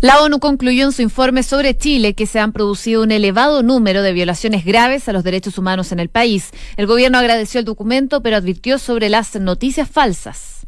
La ONU concluyó en su informe sobre Chile que se han producido un elevado número de violaciones graves a los derechos humanos en el país. El gobierno agradeció el documento, pero advirtió sobre las noticias falsas.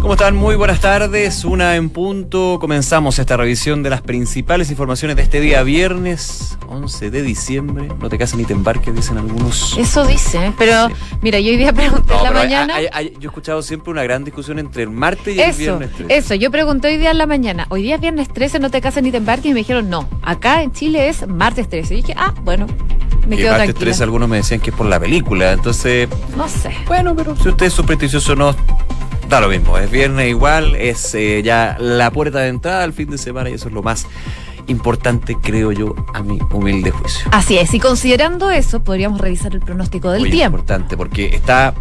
¿Cómo están? Muy buenas tardes. Una en punto. Comenzamos esta revisión de las principales informaciones de este día viernes 11 de diciembre. No te cases ni te embarques, dicen algunos. Eso dice, pero mira, yo hoy día pregunté en la mañana. yo he escuchado siempre una gran discusión entre el martes y el viernes 13. Eso, yo pregunté hoy día en la mañana. Hoy día es viernes 13, no te cases ni te embarques. Y me dijeron, no, acá en Chile es martes 13. Y dije, ah, bueno, me quedo martes 13 algunos me decían que es por la película. Entonces. No sé. Bueno, pero si usted es supersticioso no Da lo mismo, es viernes igual, es eh, ya la puerta de entrada al fin de semana y eso es lo más importante, creo yo, a mi humilde juicio. Así es, y considerando eso, podríamos revisar el pronóstico del tiempo. importante, porque está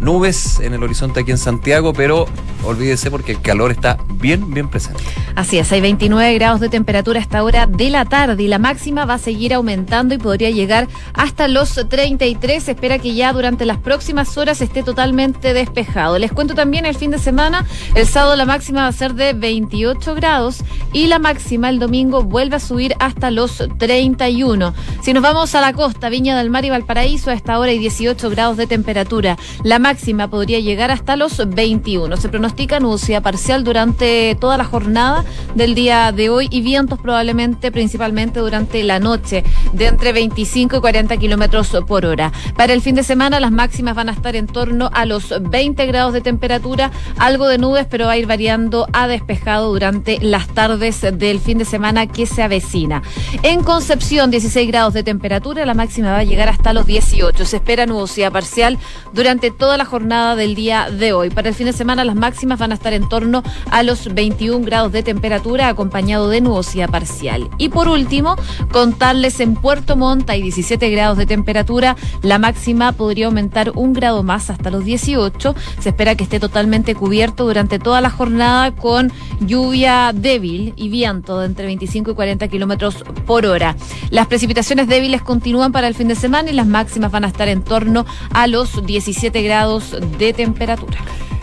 nubes en el horizonte aquí en Santiago, pero olvídese porque el calor está bien, bien presente. Así es, hay 29 grados de temperatura a esta hora de la tarde y la máxima va a seguir aumentando y podría llegar hasta los 33. Se espera que ya durante las próximas horas esté totalmente despejado. Les cuento también el fin de semana, el sábado la máxima va a ser de 28 grados y la máxima el domingo vuelve a subir hasta los 31. Si nos vamos a la costa, Viña del Mar y Valparaíso, a esta hora hay 18 grados de temperatura. La máxima podría llegar hasta los 21. Se pronostica nubosidad parcial durante toda la jornada del día de hoy y vientos probablemente principalmente durante la noche de entre 25 y 40 kilómetros por hora. Para el fin de semana las máximas van a estar en torno a los 20 grados de temperatura, algo de nubes, pero va a ir variando a despejado durante las tardes del fin de semana que se avecina. En Concepción, 16 grados de temperatura, la máxima va a llegar hasta los 18. Se espera nubosidad parcial durante toda la jornada del día de hoy. Para el fin de semana las máximas van a estar en torno a los 21 grados de temperatura acompañado de nubosidad parcial. Y por último, contarles en Puerto Montt hay 17 grados de temperatura, la máxima podría aumentar un grado más hasta los 18. Se espera que esté totalmente cubierto durante toda la jornada con lluvia débil y viento de entre 25 y 40 kilómetros por hora. Las precipitaciones débiles continúan para el fin de semana y las máximas van a estar en torno a los 17 grados de temperatura.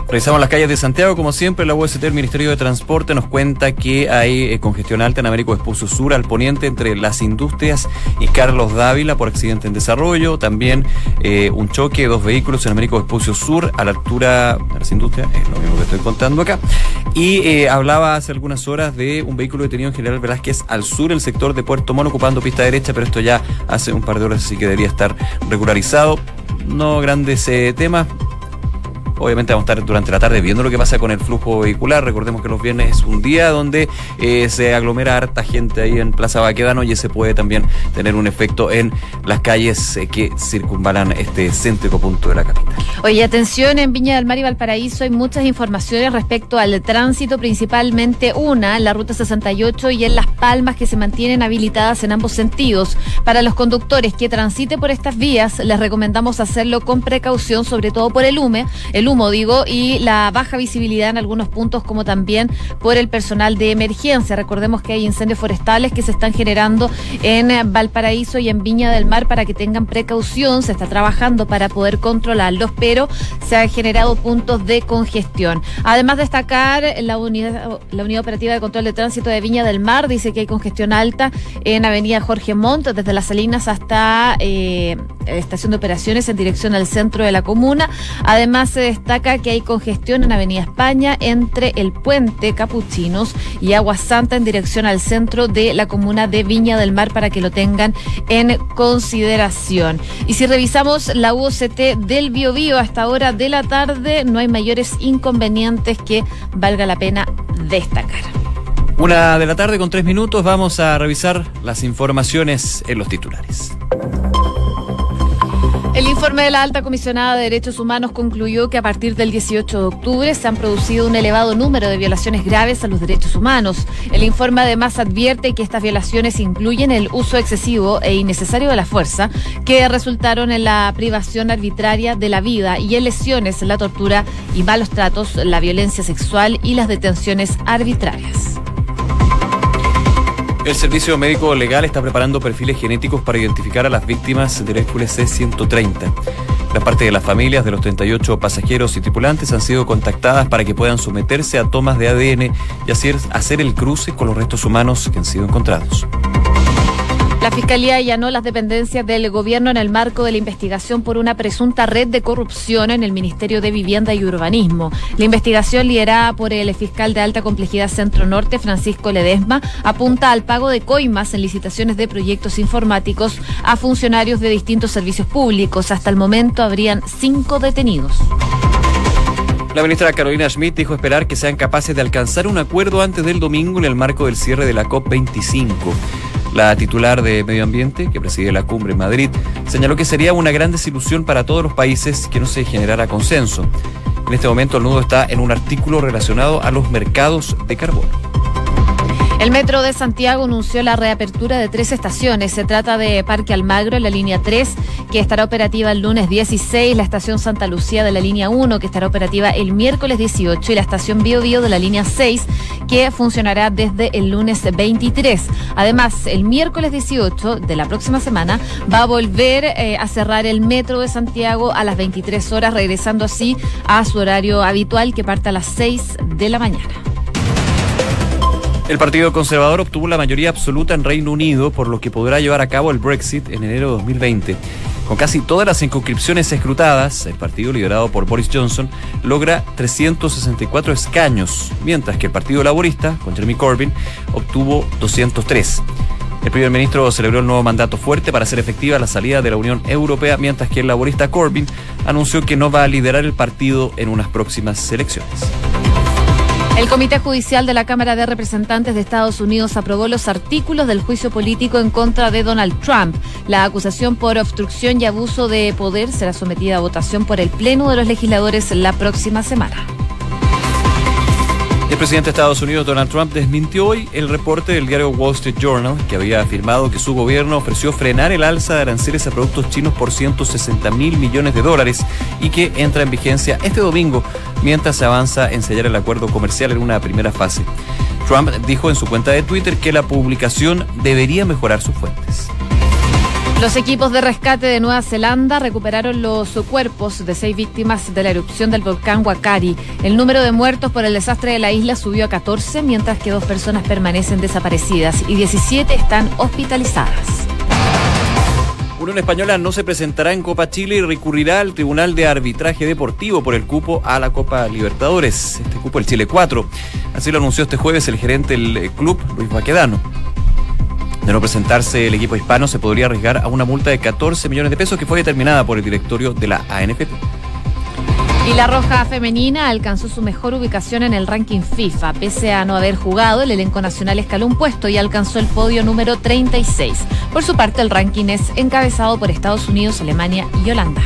Revisamos las calles de Santiago, como siempre, la UST, el Ministerio de Transporte, nos cuenta que hay eh, congestión alta en Américo Esposo Sur, al poniente entre las industrias y Carlos Dávila por accidente en desarrollo. También eh, un choque de dos vehículos en Américo Esposo Sur, a la altura de las industrias, es lo mismo que estoy contando acá. Y eh, hablaba hace algunas horas de un vehículo detenido en General Velázquez al sur, el sector de Puerto Mono, ocupando pista derecha, pero esto ya hace un par de horas, así que debería estar regularizado. No grandes temas, Obviamente vamos a estar durante la tarde viendo lo que pasa con el flujo vehicular. Recordemos que los viernes es un día donde eh, se aglomera harta gente ahí en Plaza Baquedano y ese puede también tener un efecto en las calles eh, que circunvalan este céntrico punto de la capital. Oye, atención, en Viña del Mar y Valparaíso hay muchas informaciones respecto al tránsito, principalmente una en la ruta 68 y en Las Palmas que se mantienen habilitadas en ambos sentidos. Para los conductores que transiten por estas vías, les recomendamos hacerlo con precaución, sobre todo por el hume. Humo, digo, y la baja visibilidad en algunos puntos, como también por el personal de emergencia. Recordemos que hay incendios forestales que se están generando en Valparaíso y en Viña del Mar para que tengan precaución. Se está trabajando para poder controlarlos, pero se han generado puntos de congestión. Además, destacar la unidad, la unidad operativa de control de tránsito de Viña del Mar dice que hay congestión alta en Avenida Jorge Montt, desde Las Salinas hasta eh, Estación de Operaciones en dirección al centro de la comuna. Además, se destaca que hay congestión en Avenida España entre el puente Capuchinos y Agua Santa en dirección al centro de la comuna de Viña del Mar para que lo tengan en consideración. Y si revisamos la UOCT del Biobío hasta ahora de la tarde, no hay mayores inconvenientes que valga la pena destacar. Una de la tarde con tres minutos vamos a revisar las informaciones en los titulares. El informe de la alta comisionada de Derechos Humanos concluyó que a partir del 18 de octubre se han producido un elevado número de violaciones graves a los derechos humanos. El informe además advierte que estas violaciones incluyen el uso excesivo e innecesario de la fuerza, que resultaron en la privación arbitraria de la vida y en lesiones, la tortura y malos tratos, la violencia sexual y las detenciones arbitrarias. El Servicio Médico Legal está preparando perfiles genéticos para identificar a las víctimas del Hércules C-130. La parte de las familias de los 38 pasajeros y tripulantes han sido contactadas para que puedan someterse a tomas de ADN y hacer el cruce con los restos humanos que han sido encontrados. La Fiscalía allanó las dependencias del gobierno en el marco de la investigación por una presunta red de corrupción en el Ministerio de Vivienda y Urbanismo. La investigación liderada por el fiscal de alta complejidad Centro Norte, Francisco Ledesma, apunta al pago de coimas en licitaciones de proyectos informáticos a funcionarios de distintos servicios públicos. Hasta el momento habrían cinco detenidos. La ministra Carolina Schmidt dijo esperar que sean capaces de alcanzar un acuerdo antes del domingo en el marco del cierre de la COP25. La titular de Medio Ambiente, que preside la cumbre en Madrid, señaló que sería una gran desilusión para todos los países que no se generara consenso. En este momento el nudo está en un artículo relacionado a los mercados de carbono. El Metro de Santiago anunció la reapertura de tres estaciones. Se trata de Parque Almagro en la línea 3, que estará operativa el lunes 16, la estación Santa Lucía de la línea 1, que estará operativa el miércoles 18, y la estación Bio Bio de la línea 6, que funcionará desde el lunes 23. Además, el miércoles 18 de la próxima semana va a volver eh, a cerrar el Metro de Santiago a las 23 horas, regresando así a su horario habitual que parte a las 6 de la mañana. El Partido Conservador obtuvo la mayoría absoluta en Reino Unido, por lo que podrá llevar a cabo el Brexit en enero de 2020. Con casi todas las inscripciones escrutadas, el partido liderado por Boris Johnson logra 364 escaños, mientras que el Partido Laborista, con Jeremy Corbyn, obtuvo 203. El primer ministro celebró el nuevo mandato fuerte para hacer efectiva la salida de la Unión Europea, mientras que el laborista Corbyn anunció que no va a liderar el partido en unas próximas elecciones. El Comité Judicial de la Cámara de Representantes de Estados Unidos aprobó los artículos del juicio político en contra de Donald Trump. La acusación por obstrucción y abuso de poder será sometida a votación por el Pleno de los Legisladores la próxima semana. El presidente de Estados Unidos, Donald Trump, desmintió hoy el reporte del diario Wall Street Journal, que había afirmado que su gobierno ofreció frenar el alza de aranceles a productos chinos por 160 mil millones de dólares y que entra en vigencia este domingo mientras se avanza en sellar el acuerdo comercial en una primera fase. Trump dijo en su cuenta de Twitter que la publicación debería mejorar sus fuentes. Los equipos de rescate de Nueva Zelanda recuperaron los cuerpos de seis víctimas de la erupción del volcán Wakari. El número de muertos por el desastre de la isla subió a 14, mientras que dos personas permanecen desaparecidas y 17 están hospitalizadas. Unión Española no se presentará en Copa Chile y recurrirá al Tribunal de Arbitraje Deportivo por el cupo a la Copa Libertadores, este cupo el Chile 4. Así lo anunció este jueves el gerente del club, Luis Baquedano. De no presentarse el equipo hispano, se podría arriesgar a una multa de 14 millones de pesos que fue determinada por el directorio de la ANFP. Y la Roja Femenina alcanzó su mejor ubicación en el ranking FIFA. Pese a no haber jugado, el elenco nacional escaló un puesto y alcanzó el podio número 36. Por su parte, el ranking es encabezado por Estados Unidos, Alemania y Holanda.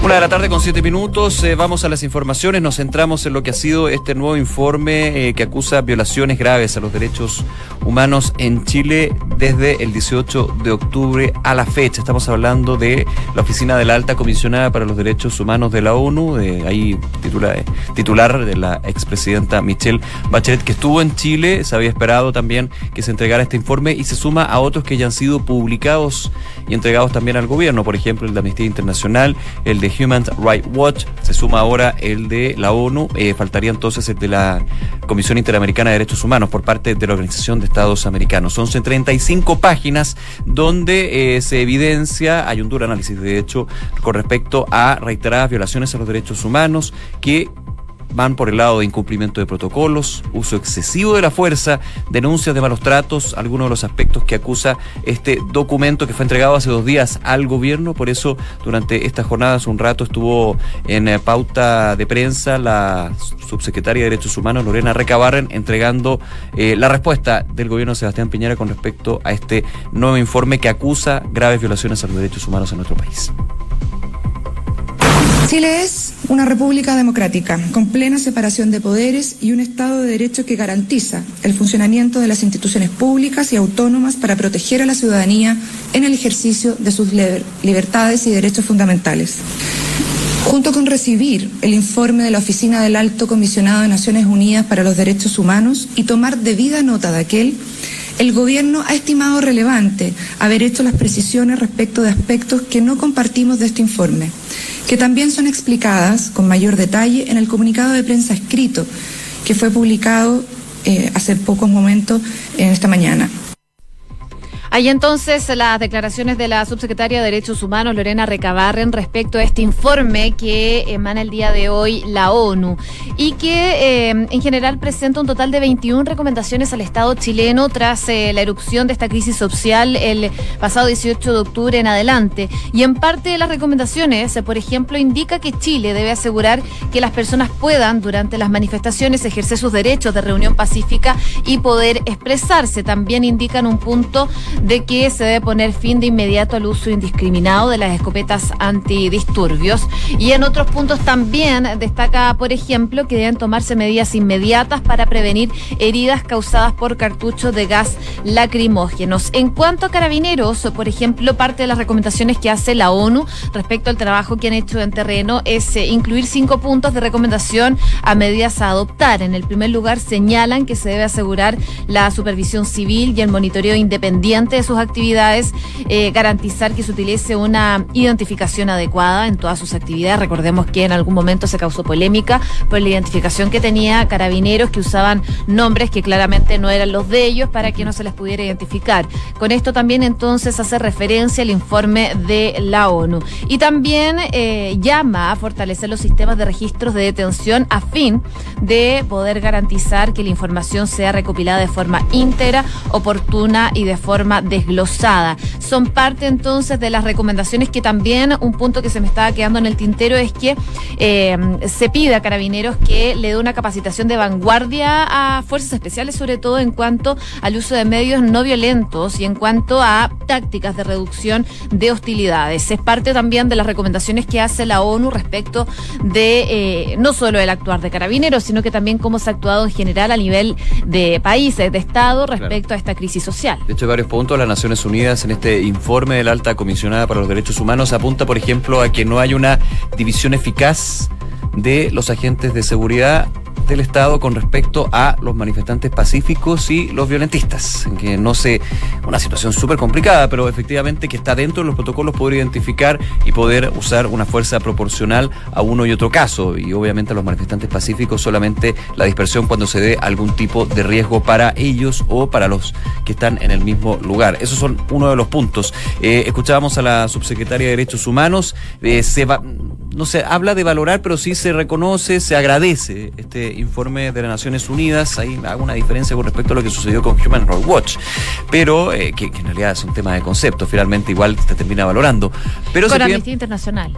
Una de la tarde con siete minutos, eh, vamos a las informaciones, nos centramos en lo que ha sido este nuevo informe eh, que acusa violaciones graves a los derechos humanos en Chile desde el 18 de octubre a la fecha. Estamos hablando de la Oficina de la Alta Comisionada para los Derechos Humanos de la ONU, de ahí titular, titular de la expresidenta Michelle Bachelet, que estuvo en Chile, se había esperado también que se entregara este informe y se suma a otros que ya han sido publicados y entregados también al gobierno, por ejemplo el de Amnistía Internacional, el de Human Rights Watch, se suma ahora el de la ONU, eh, faltaría entonces el de la Comisión Interamericana de Derechos Humanos por parte de la Organización de Estados Americanos. Son 35 páginas donde eh, se evidencia, hay un duro análisis de hecho con respecto a reiteradas violaciones a los derechos humanos que van por el lado de incumplimiento de protocolos, uso excesivo de la fuerza, denuncias de malos tratos, algunos de los aspectos que acusa este documento que fue entregado hace dos días al gobierno. Por eso, durante estas jornadas, un rato estuvo en eh, pauta de prensa la subsecretaria de Derechos Humanos, Lorena Recabarren, entregando eh, la respuesta del gobierno de Sebastián Piñera con respecto a este nuevo informe que acusa graves violaciones a los derechos humanos en nuestro país. Chile es una república democrática, con plena separación de poderes y un Estado de Derecho que garantiza el funcionamiento de las instituciones públicas y autónomas para proteger a la ciudadanía en el ejercicio de sus libertades y derechos fundamentales. Junto con recibir el informe de la Oficina del Alto Comisionado de Naciones Unidas para los Derechos Humanos y tomar debida nota de aquel, el Gobierno ha estimado relevante haber hecho las precisiones respecto de aspectos que no compartimos de este informe que también son explicadas con mayor detalle en el comunicado de prensa escrito que fue publicado eh, hace pocos momentos en esta mañana. Hay entonces las declaraciones de la subsecretaria de Derechos Humanos, Lorena Recabarren, respecto a este informe que emana el día de hoy la ONU y que eh, en general presenta un total de 21 recomendaciones al Estado chileno tras eh, la erupción de esta crisis social el pasado 18 de octubre en adelante. Y en parte de las recomendaciones, eh, por ejemplo, indica que Chile debe asegurar que las personas puedan durante las manifestaciones ejercer sus derechos de reunión pacífica y poder expresarse. También indican un punto de que se debe poner fin de inmediato al uso indiscriminado de las escopetas antidisturbios. Y en otros puntos también destaca, por ejemplo, que deben tomarse medidas inmediatas para prevenir heridas causadas por cartuchos de gas lacrimógenos. En cuanto a carabineros, por ejemplo, parte de las recomendaciones que hace la ONU respecto al trabajo que han hecho en terreno es eh, incluir cinco puntos de recomendación a medidas a adoptar. En el primer lugar, señalan que se debe asegurar la supervisión civil y el monitoreo independiente de sus actividades, eh, garantizar que se utilice una identificación adecuada en todas sus actividades. Recordemos que en algún momento se causó polémica por la identificación que tenía carabineros que usaban nombres que claramente no eran los de ellos para que no se les pudiera identificar. Con esto también entonces hace referencia al informe de la ONU. Y también eh, llama a fortalecer los sistemas de registros de detención a fin de poder garantizar que la información sea recopilada de forma íntegra, oportuna y de forma desglosada. Son parte entonces de las recomendaciones que también un punto que se me estaba quedando en el tintero es que eh, se pide a carabineros que le dé una capacitación de vanguardia a fuerzas especiales, sobre todo en cuanto al uso de medios no violentos y en cuanto a tácticas de reducción de hostilidades. Es parte también de las recomendaciones que hace la ONU respecto de eh, no solo el actuar de carabineros, sino que también cómo se ha actuado en general a nivel de países, de Estado, respecto a esta crisis social. De hecho, varios puntos las Naciones Unidas en este informe de la alta comisionada para los derechos humanos apunta, por ejemplo, a que no hay una división eficaz de los agentes de seguridad del Estado con respecto a los manifestantes pacíficos y los violentistas. Que no sé, una situación súper complicada, pero efectivamente que está dentro de los protocolos poder identificar y poder usar una fuerza proporcional a uno y otro caso. Y obviamente a los manifestantes pacíficos solamente la dispersión cuando se dé algún tipo de riesgo para ellos o para los que están en el mismo lugar. Esos son uno de los puntos. Eh, escuchábamos a la subsecretaria de Derechos Humanos. Eh, se no se habla de valorar, pero sí se reconoce, se agradece este informe de las Naciones Unidas. Ahí hago una diferencia con respecto a lo que sucedió con Human Rights Watch, pero eh, que, en realidad es un tema de concepto, finalmente igual se termina valorando. Pero con Amnistía Internacional.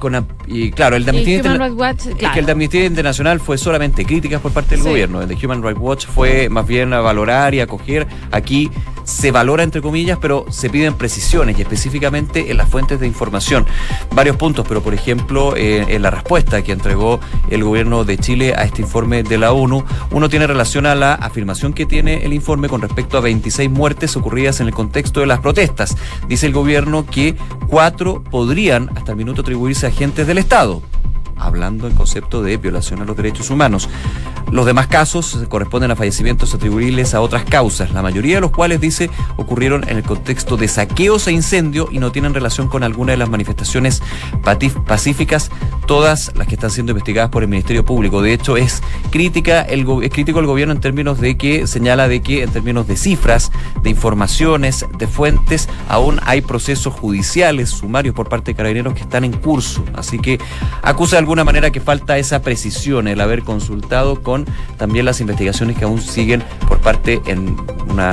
y claro, el de Amnistía Internacional. que el de Amnistía Internacional fue solamente críticas por parte del gobierno. El de Human Rights Watch fue más bien a valorar y acoger. Aquí se valora entre comillas, pero se piden precisiones y específicamente en las fuentes de información. Varios puntos, pero por ejemplo, eh, en la respuesta que entregó el gobierno de Chile a este informe de la ONU, uno tiene relación a la afirmación que tiene el informe con respecto a 26 muertes ocurridas en el contexto de las protestas. Dice el gobierno que cuatro podrían hasta el minuto atribuirse a agentes del Estado hablando en concepto de violación a los derechos humanos. Los demás casos corresponden a fallecimientos atribuibles a otras causas, la mayoría de los cuales, dice, ocurrieron en el contexto de saqueos e incendio y no tienen relación con alguna de las manifestaciones pacíficas, todas las que están siendo investigadas por el Ministerio Público. De hecho, es crítica el es crítico el gobierno en términos de que señala de que en términos de cifras, de informaciones, de fuentes, aún hay procesos judiciales, sumarios por parte de carabineros que están en curso. Así que acusa al alguna manera que falta esa precisión, el haber consultado con también las investigaciones que aún siguen por parte en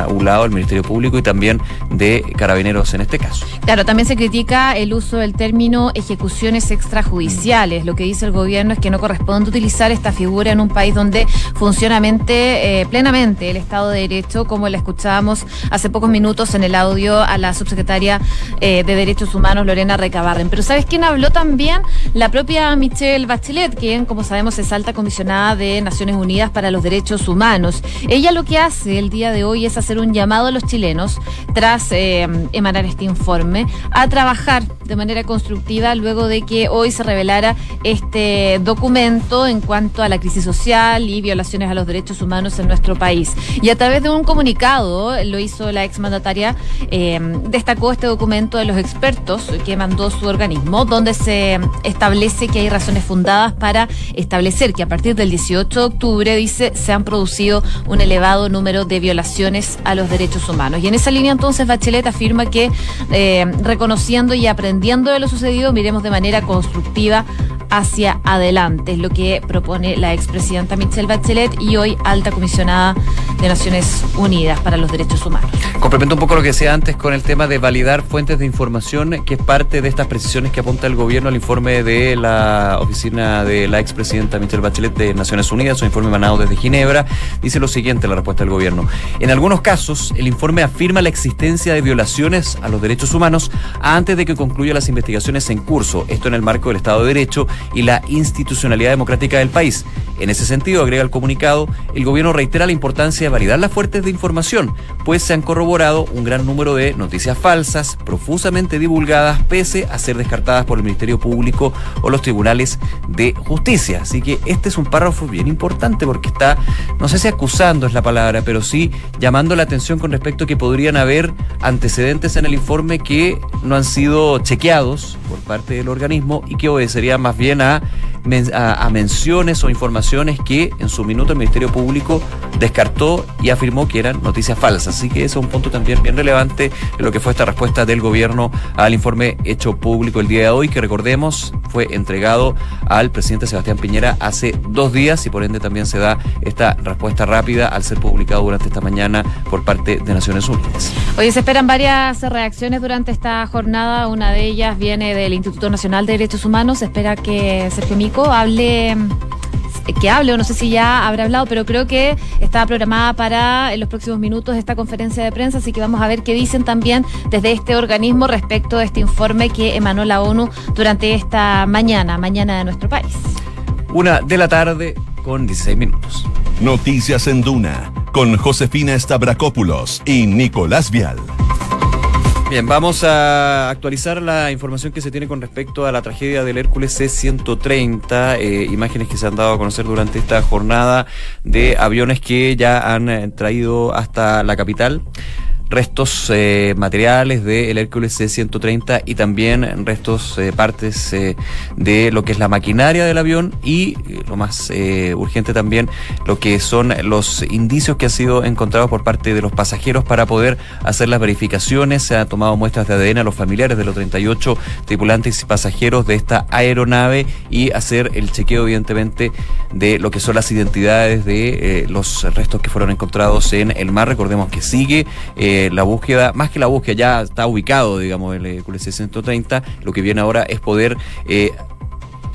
un lado del Ministerio Público y también de carabineros en este caso. Claro, también se critica el uso del término ejecuciones extrajudiciales. Lo que dice el gobierno es que no corresponde utilizar esta figura en un país donde funciona eh, plenamente el Estado de Derecho, como la escuchábamos hace pocos minutos en el audio a la subsecretaria eh, de Derechos Humanos, Lorena Recabarren. Pero ¿sabes quién habló también? La propia Michelle Michelle Bachelet, quien, como sabemos, es alta comisionada de Naciones Unidas para los Derechos Humanos. Ella lo que hace el día de hoy es hacer un llamado a los chilenos, tras eh, emanar este informe, a trabajar de manera constructiva luego de que hoy se revelara este documento en cuanto a la crisis social y violaciones a los derechos humanos en nuestro país. Y a través de un comunicado, lo hizo la exmandataria, eh, destacó este documento de los expertos que mandó su organismo, donde se establece que hay fundadas para establecer que a partir del 18 de octubre, dice, se han producido un elevado número de violaciones a los derechos humanos. Y en esa línea entonces Bachelet afirma que eh, reconociendo y aprendiendo de lo sucedido, miremos de manera constructiva hacia adelante, es lo que propone la expresidenta Michelle Bachelet y hoy alta comisionada de Naciones Unidas para los Derechos Humanos. Complemento un poco lo que decía antes con el tema de validar fuentes de información, que es parte de estas precisiones que apunta el gobierno al informe de la oficina de la expresidenta Michelle Bachelet de Naciones Unidas, un informe emanado desde Ginebra. Dice lo siguiente la respuesta del gobierno. En algunos casos, el informe afirma la existencia de violaciones a los derechos humanos antes de que concluya las investigaciones en curso, esto en el marco del Estado de Derecho y la institucionalidad democrática del país. En ese sentido, agrega el comunicado, el gobierno reitera la importancia de validar las fuentes de información, pues se han corroborado un gran número de noticias falsas, profusamente divulgadas, pese a ser descartadas por el Ministerio Público o los tribunales de justicia. Así que este es un párrafo bien importante porque está, no sé si acusando es la palabra, pero sí llamando la atención con respecto a que podrían haber antecedentes en el informe que no han sido chequeados por parte del organismo y que obedecerían más bien a, a, menciones o informaciones que en su minuto el Ministerio Público descartó y afirmó que eran noticias falsas. Así que ese es un punto también bien relevante en lo que fue esta respuesta del gobierno al informe hecho público el día de hoy, que recordemos fue entregado al presidente Sebastián Piñera hace dos días y por ende también se da esta respuesta rápida al ser publicado durante esta mañana por parte de Naciones Unidas. Hoy se esperan varias reacciones durante esta jornada. Una de ellas viene del Instituto Nacional de Derechos Humanos. Se espera que Sergio Mico hable que hable, o no sé si ya habrá hablado, pero creo que está programada para en los próximos minutos esta conferencia de prensa, así que vamos a ver qué dicen también desde este organismo respecto a este informe que emanó la ONU durante esta mañana, mañana de nuestro país. Una de la tarde con 16 minutos. Noticias en Duna con Josefina Stavrakopoulos y Nicolás Vial. Bien, vamos a actualizar la información que se tiene con respecto a la tragedia del Hércules C-130, eh, imágenes que se han dado a conocer durante esta jornada de aviones que ya han eh, traído hasta la capital restos eh, materiales del Hércules C-130 y también restos, eh, partes eh, de lo que es la maquinaria del avión y lo más urgente también, lo que son los indicios que han sido encontrados por parte de los pasajeros para poder hacer las verificaciones. Se han tomado muestras de ADN a los familiares de los 38 tripulantes y pasajeros de esta aeronave y hacer el chequeo, evidentemente, de lo que son las identidades de los restos que fueron encontrados en el mar. Recordemos que sigue. La búsqueda, más que la búsqueda, ya está ubicado, digamos, el Hércules 130. Lo que viene ahora es poder, eh,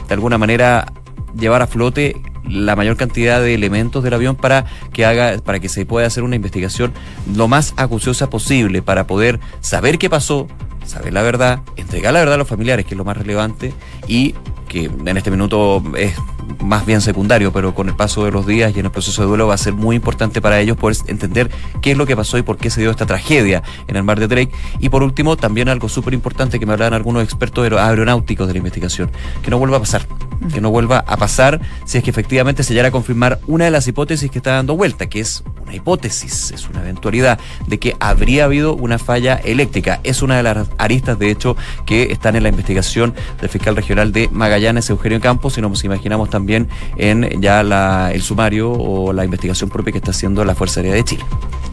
de alguna manera, llevar a flote la mayor cantidad de elementos del avión para que haga para que se pueda hacer una investigación lo más acuciosa posible para poder saber qué pasó, saber la verdad, entregar la verdad a los familiares, que es lo más relevante y que en este minuto es más bien secundario, pero con el paso de los días y en el proceso de duelo va a ser muy importante para ellos poder entender qué es lo que pasó y por qué se dio esta tragedia en el mar de Drake. Y por último, también algo súper importante que me hablaban algunos expertos aeronáuticos de la investigación, que no vuelva a pasar, que no vuelva a pasar si es que efectivamente se llegara a confirmar una de las hipótesis que está dando vuelta, que es una hipótesis, es una eventualidad de que habría habido una falla eléctrica. Es una de las aristas, de hecho, que están en la investigación del fiscal regional de Magallanes, Eugenio Campos, y nos imaginamos también en ya la, el sumario o la investigación propia que está haciendo la Fuerza Aérea de Chile.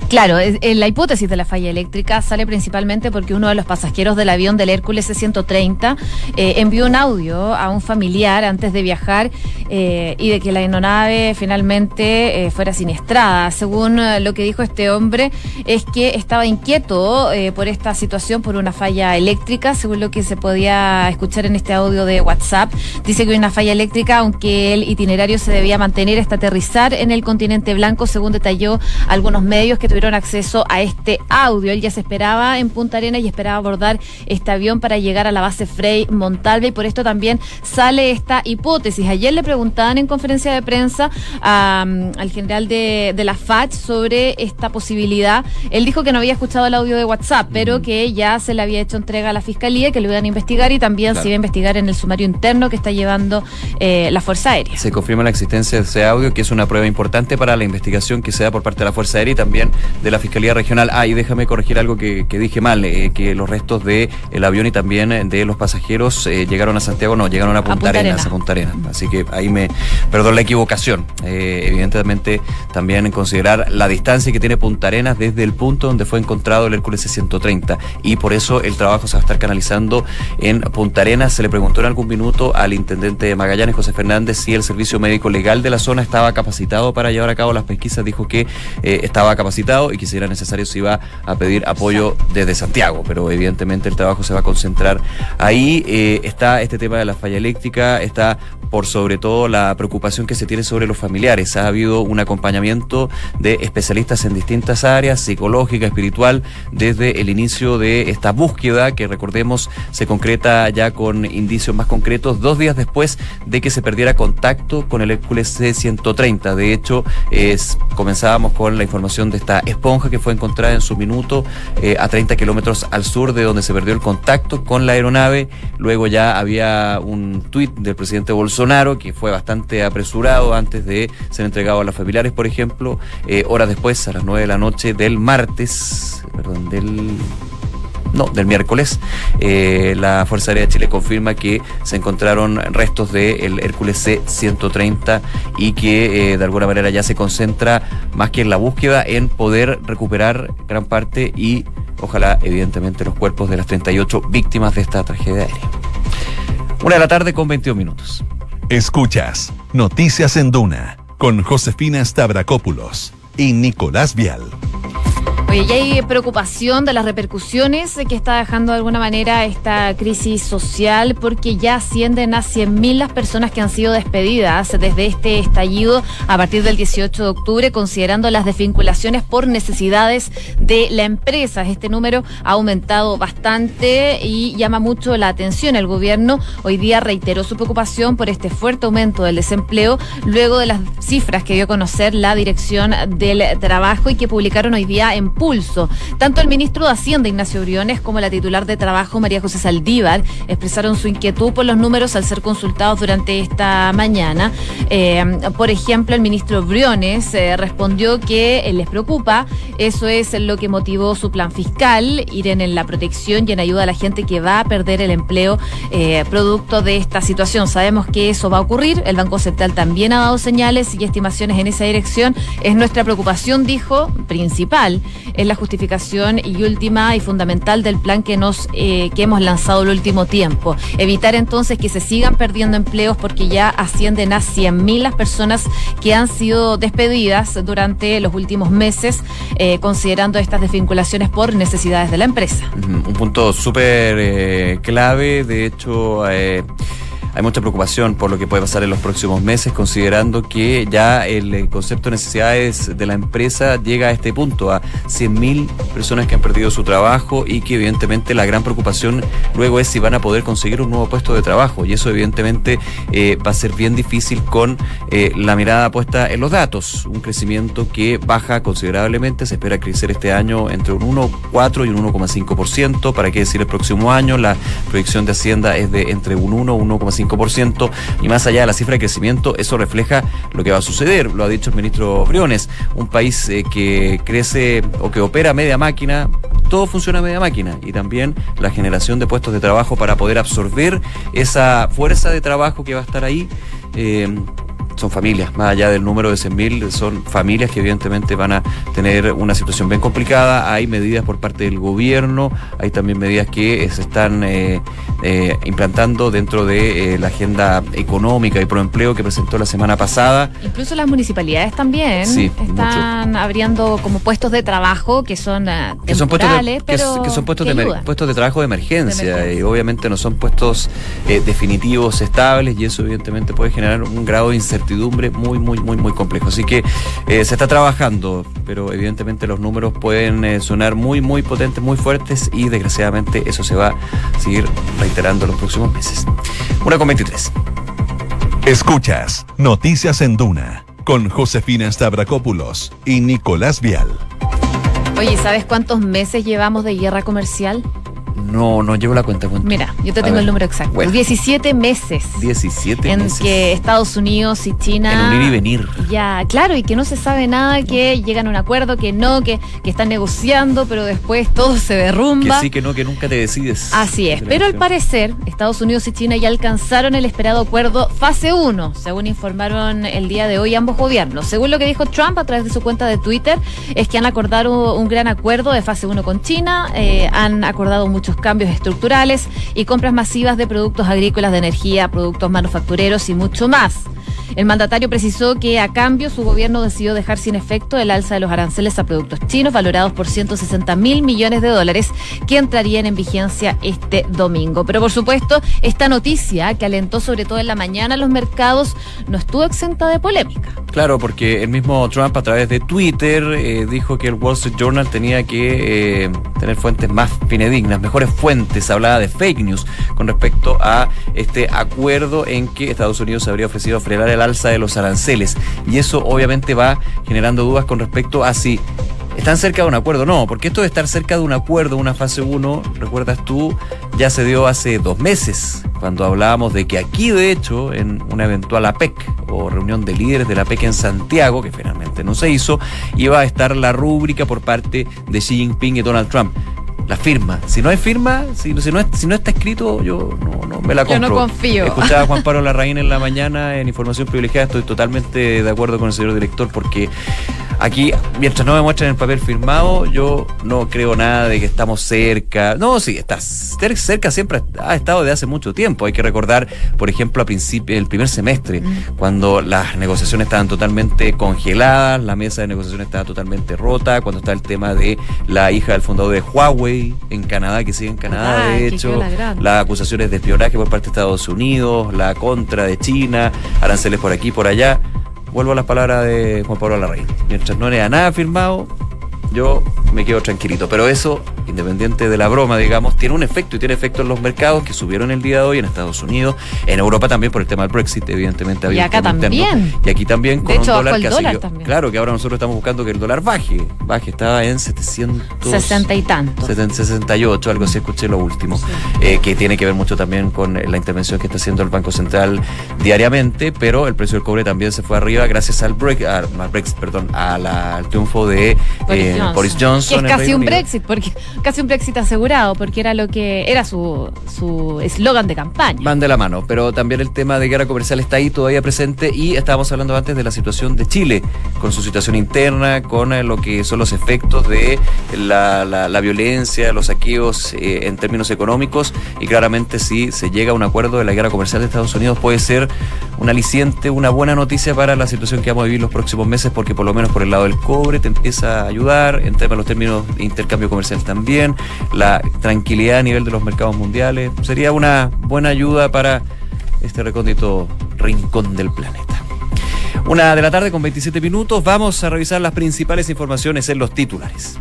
Claro, la hipótesis de la falla eléctrica sale principalmente porque uno de los pasajeros del avión del Hércules C-130 eh, envió un audio a un familiar antes de viajar eh, y de que la aeronave finalmente eh, fuera siniestrada. Según lo que dijo este hombre, es que estaba inquieto por esta situación, por una falla eléctrica, según lo que se podía escuchar en este audio de WhatsApp. Dice que una falla eléctrica, aunque el itinerario se debía mantener hasta aterrizar en el continente blanco, según detalló algunos medios que tuvieron tuvieron acceso a este audio. Él ya se esperaba en Punta Arenas y esperaba abordar este avión para llegar a la base Frey Montalva y por esto también sale esta hipótesis. Ayer le preguntaban en conferencia de prensa al general de, de la FACH sobre esta posibilidad. Él dijo que no había escuchado el audio de WhatsApp, pero que ya se le había hecho entrega a la fiscalía, que lo iban a investigar y también se iba a investigar en el sumario interno que está llevando eh, la Fuerza Aérea. Se confirma la existencia de ese audio, que es una prueba importante para la investigación que se da por parte de la Fuerza Aérea y también de la Fiscalía Regional. Ah, y déjame corregir algo que, dije mal, eh, que los restos del el avión y también de los pasajeros eh, llegaron a Santiago, no, llegaron a Punta, Arenas, a Punta Arenas. Así que ahí me, perdón la equivocación. evidentemente también en considerar la distancia que tiene Punta Arenas desde el punto donde fue encontrado el Hércules C-130 y por eso el trabajo se va a estar canalizando en Punta Arenas. Se le preguntó en algún minuto al intendente de Magallanes, José Fernández, si el servicio médico legal de la zona estaba capacitado para llevar a cabo las pesquisas. Dijo que eh, estaba capacitado y que si era necesario se iba a pedir apoyo desde Santiago, pero evidentemente el trabajo se va a concentrar ahí. Eh, está este tema de la falla eléctrica, está por sobre todo la preocupación que se tiene sobre los familiares. Ha habido un acompañamiento de especialistas en distintas áreas, psicológica, espiritual, desde el inicio de esta búsqueda que recordemos se concreta ya con indicios más concretos dos días después de que se perdiera contacto con el Hércules C-130. De hecho, es, comenzábamos con la información de esta esponja que fue encontrada en su minuto eh, a 30 kilómetros al sur de donde se perdió el contacto con la aeronave. Luego ya había un tuit del presidente Bolsonaro que fue bastante apresurado antes de ser entregado a los familiares, por ejemplo. Eh, horas después, a las 9 de la noche del martes, perdón, del no, del miércoles, eh, la Fuerza Aérea de Chile confirma que se encontraron restos del Hércules C-130 y que eh, de alguna manera ya se concentra más que en la búsqueda en poder recuperar gran parte y ojalá evidentemente los cuerpos de las 38 víctimas de esta tragedia aérea. Una de la tarde con 21 minutos. Escuchas Noticias en Duna con Josefina Stavrakopoulos y Nicolás Vial. Oye, ya hay preocupación de las repercusiones que está dejando de alguna manera esta crisis social porque ya ascienden a 100.000 las personas que han sido despedidas desde este estallido a partir del 18 de octubre, considerando las desvinculaciones por necesidades de la empresa. Este número ha aumentado bastante y llama mucho la atención. El gobierno hoy día reiteró su preocupación por este fuerte aumento del desempleo luego de las cifras que dio a conocer la Dirección del Trabajo y que publicaron hoy día en Tanto el ministro de Hacienda, Ignacio Briones, como la titular de Trabajo, María José Saldívar, expresaron su inquietud por los números al ser consultados durante esta mañana. Eh, por ejemplo, el ministro Briones eh, respondió que eh, les preocupa, eso es lo que motivó su plan fiscal, ir en, la protección y en ayuda a la gente que va a perder el empleo producto de esta situación. Sabemos que eso va a ocurrir, el Banco Central también ha dado señales y estimaciones en esa dirección. Es nuestra preocupación, dijo, principal es la justificación y última y fundamental del plan que nos eh, que hemos lanzado el último tiempo. Evitar entonces que se sigan perdiendo empleos porque ya ascienden a 100.000 las personas que han sido despedidas durante los últimos meses, eh, considerando estas desvinculaciones por necesidades de la empresa. Un punto súper eh, clave, de hecho hay mucha preocupación por lo que puede pasar en los próximos meses, considerando que ya el concepto de necesidades de la empresa llega a este punto, a 100.000 personas que han perdido su trabajo y que evidentemente la gran preocupación luego es si van a poder conseguir un nuevo puesto de trabajo. Y eso evidentemente eh, va a ser bien difícil con eh, la mirada puesta en los datos. Un crecimiento que baja considerablemente, se espera crecer este año entre un 1,4 y un 1,5%. ¿Para qué decir el próximo año? La proyección de Hacienda es de entre un 1 y 1,5% y más allá de la cifra de crecimiento, eso refleja lo que va a suceder, lo ha dicho el ministro Briones, un país eh, que crece o que opera media máquina, todo funciona media máquina y también la generación de puestos de trabajo para poder absorber esa fuerza de trabajo que va a estar ahí. Eh, son familias, más allá del número de 100.000, son familias que evidentemente van a tener una situación bien complicada. Hay medidas por parte del gobierno, hay también medidas que se están eh, eh, implantando dentro de eh, la agenda económica y proempleo que presentó la semana pasada. Incluso las municipalidades también están abriendo como puestos de trabajo que son que son puestos de, pero que, son puestos de, puestos de trabajo de emergencia, y obviamente no son puestos definitivos, estables y eso evidentemente puede generar un grado de incertidumbre incertidumbre muy, muy, muy, muy complejo. Así que eh, se está trabajando, pero evidentemente los números pueden eh, sonar muy, muy potentes, muy fuertes y desgraciadamente eso se va a seguir reiterando en los próximos meses. Una con 23. Escuchas Noticias en Duna con Josefina Stavrakopoulos y Nicolás Vial. Oye, ¿sabes cuántos meses llevamos de guerra comercial? No, no llevo la cuenta. ¿cuánto? Mira, yo te A tengo ver. el número exacto. Bueno. 17 meses 17 en meses. que Estados Unidos y China... En unir y venir. Ya, claro, y que no se sabe nada, que llegan a un acuerdo, que no, que, que están negociando, pero después todo se Que derrumba. sí, que no, que nunca te decides. Así es, pero al parecer Estados Unidos y China ya alcanzaron el esperado acuerdo fase 1, según informaron el día de hoy ambos gobiernos. Según lo que dijo Trump a través de su cuenta de Twitter, es que han acordado un gran acuerdo de fase 1 con China, eh, han acordado muchos cambios estructurales y compras masivas de productos agrícolas, de energía, productos manufactureros y mucho más. El mandatario precisó que a cambio su gobierno decidió dejar sin efecto el alza de los aranceles a productos chinos valorados por 160 mil millones de dólares que entrarían en vigencia este domingo. Pero por supuesto, esta noticia que alentó sobre todo en la mañana a los mercados no estuvo exenta de polémica. Claro, porque el mismo Trump a través de Twitter eh, dijo que el Wall Street Journal tenía que eh, tener fuentes más finedignas, mejores fuentes, hablaba de fake news con respecto a este acuerdo en que Estados Unidos habría ofrecido frenar el alza de los aranceles. Y eso obviamente va generando dudas con respecto a si están cerca de un acuerdo. No, porque esto de estar cerca de un acuerdo, una fase 1, recuerdas tú, ya se dio hace dos meses, cuando hablábamos de que aquí, de hecho, en una eventual APEC o reunión de líderes de la APEC en Santiago, que finalmente no se hizo, iba a estar la rúbrica por parte de Xi Jinping y Donald Trump. La firma. Si no hay firma, si, si no, si no está escrito, yo no, no me la Yo compro. no confío. Escuchaba a Juan Pablo Larraín en la mañana en Información Privilegiada. Estoy totalmente de acuerdo con el señor director porque aquí, mientras no me muestren el papel firmado, yo no creo nada de que estamos cerca. No, sí, está cer- cerca siempre ha estado de hace mucho tiempo. Hay que recordar, por ejemplo, a principio, el primer semestre, cuando las negociaciones estaban totalmente congeladas, la mesa de negociaciones estaba totalmente rota, cuando está el tema de la hija del fundador de Huawei en Canadá, que sigue en Canadá, de hecho, las acusaciones de espionaje por parte de Estados Unidos, la contra de China, aranceles por aquí, por allá. Vuelvo a las palabras de Juan Pablo Larraín. Mientras no haya nada firmado, yo me quedo tranquilito. Pero eso, independiente de la broma, digamos, tiene un efecto y tiene efecto en los mercados que subieron el día de hoy en Estados Unidos, en Europa también por el tema del Brexit, evidentemente. había Y acá interno. también. Y aquí también con De hecho, un dólar el que ha dólar. Claro, que ahora nosotros estamos buscando que el dólar baje. Baje, estaba en 700. 60 y tanto. 68, algo así escuché lo último, eh, que tiene que ver mucho también con la intervención que está haciendo el Banco Central diariamente, pero el precio del cobre también se fue arriba gracias al, break, al Brexit, perdón, a la- al triunfo de eh, Boris Johnson. Que es casi un Unido. Brexit, porque casi un Brexit asegurado, porque era lo que era su su eslogan de campaña. Van de la mano, pero también el tema de guerra comercial está ahí todavía presente y estábamos hablando antes de la situación de Chile, con su situación interna, con eh, lo que son los efectos de la, la- la violencia, los saqueos eh, en términos económicos y claramente si se llega a un acuerdo de la guerra comercial de Estados Unidos puede ser un aliciente, una buena noticia para la situación que vamos a vivir los próximos meses porque por lo menos por el lado del cobre te empieza a ayudar, en términos, los términos de intercambio comercial también, la tranquilidad a nivel de los mercados mundiales, sería una buena ayuda para este recóndito rincón del planeta. Una de la tarde con 27 minutos, vamos a revisar las principales informaciones en los titulares.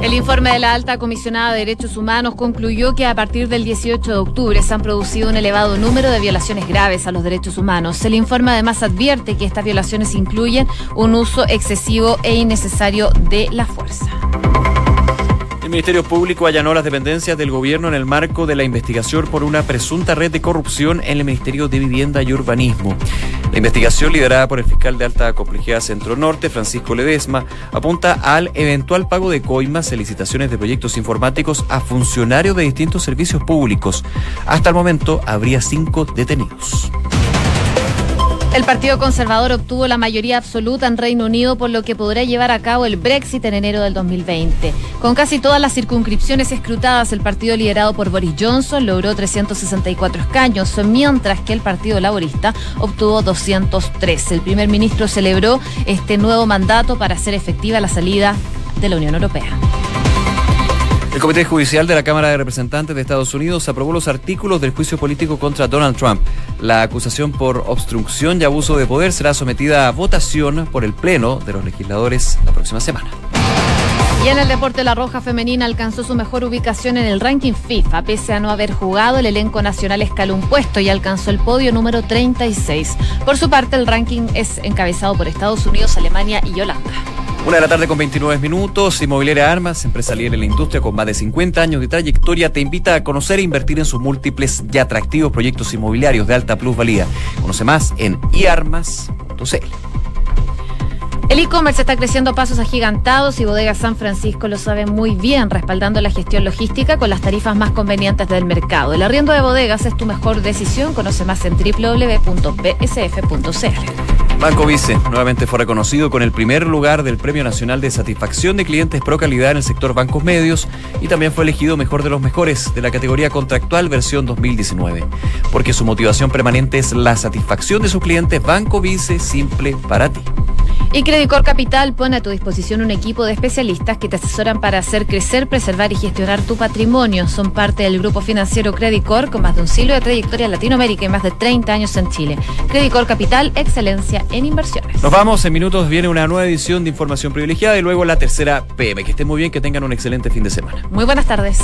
El informe de la alta comisionada de Derechos Humanos concluyó que a partir del 18 de octubre se han producido un elevado número de violaciones graves a los derechos humanos. El informe además advierte que estas violaciones incluyen un uso excesivo e innecesario de la fuerza. El Ministerio Público allanó las dependencias del gobierno en el marco de la investigación por una presunta red de corrupción en el Ministerio de Vivienda y Urbanismo. La investigación, liderada por el fiscal de alta complejidad Centro Norte, Francisco Ledesma, apunta al eventual pago de coimas en licitaciones de proyectos informáticos a funcionarios de distintos servicios públicos. Hasta el momento habría cinco detenidos. El Partido Conservador obtuvo la mayoría absoluta en Reino Unido, por lo que podrá llevar a cabo el Brexit en enero del 2020. Con casi todas las circunscripciones escrutadas, el partido liderado por Boris Johnson logró 364 escaños, mientras que el Partido Laborista obtuvo 203. El primer ministro celebró este nuevo mandato para hacer efectiva la salida de la Unión Europea. El Comité Judicial de la Cámara de Representantes de Estados Unidos aprobó los artículos del juicio político contra Donald Trump. La acusación por obstrucción y abuso de poder será sometida a votación por el Pleno de los legisladores la próxima semana. Y en el deporte, la Roja Femenina alcanzó su mejor ubicación en el ranking FIFA. Pese a no haber jugado, el elenco nacional escaló un puesto y alcanzó el podio número 36. Por su parte, el ranking es encabezado por Estados Unidos, Alemania y Holanda. Una de la tarde con 29 minutos, Inmobiliaria Armas, empresa líder en la industria con más de 50 años de trayectoria, te invita a conocer e invertir en sus múltiples y atractivos proyectos inmobiliarios de alta plusvalía. Conoce más en iarmas.cl. El e-commerce está creciendo a pasos agigantados y Bodega San Francisco lo sabe muy bien, respaldando la gestión logística con las tarifas más convenientes del mercado. El arriendo de bodegas es tu mejor decisión. Conoce más en www.bsf.cl. Banco Vice nuevamente fue reconocido con el primer lugar del Premio Nacional de Satisfacción de Clientes Pro Calidad en el sector bancos medios y también fue elegido mejor de los mejores de la categoría contractual versión 2019. Porque su motivación permanente es la satisfacción de sus clientes, Banco Vice simple para ti. Y Credicor Capital pone a tu disposición un equipo de especialistas que te asesoran para hacer crecer, preservar y gestionar tu patrimonio. Son parte del grupo financiero Credicor con más de un siglo de trayectoria en Latinoamérica y más de 30 años en Chile. Credicor Capital, excelencia en inversiones. Nos vamos, en minutos viene una nueva edición de Información Privilegiada y luego la tercera PM. Que estén muy bien, que tengan un excelente fin de semana. Muy buenas tardes.